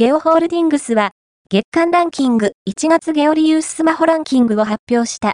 ゲオホールディングスは、月間ランキング1月ゲオリユーススマホランキングを発表した。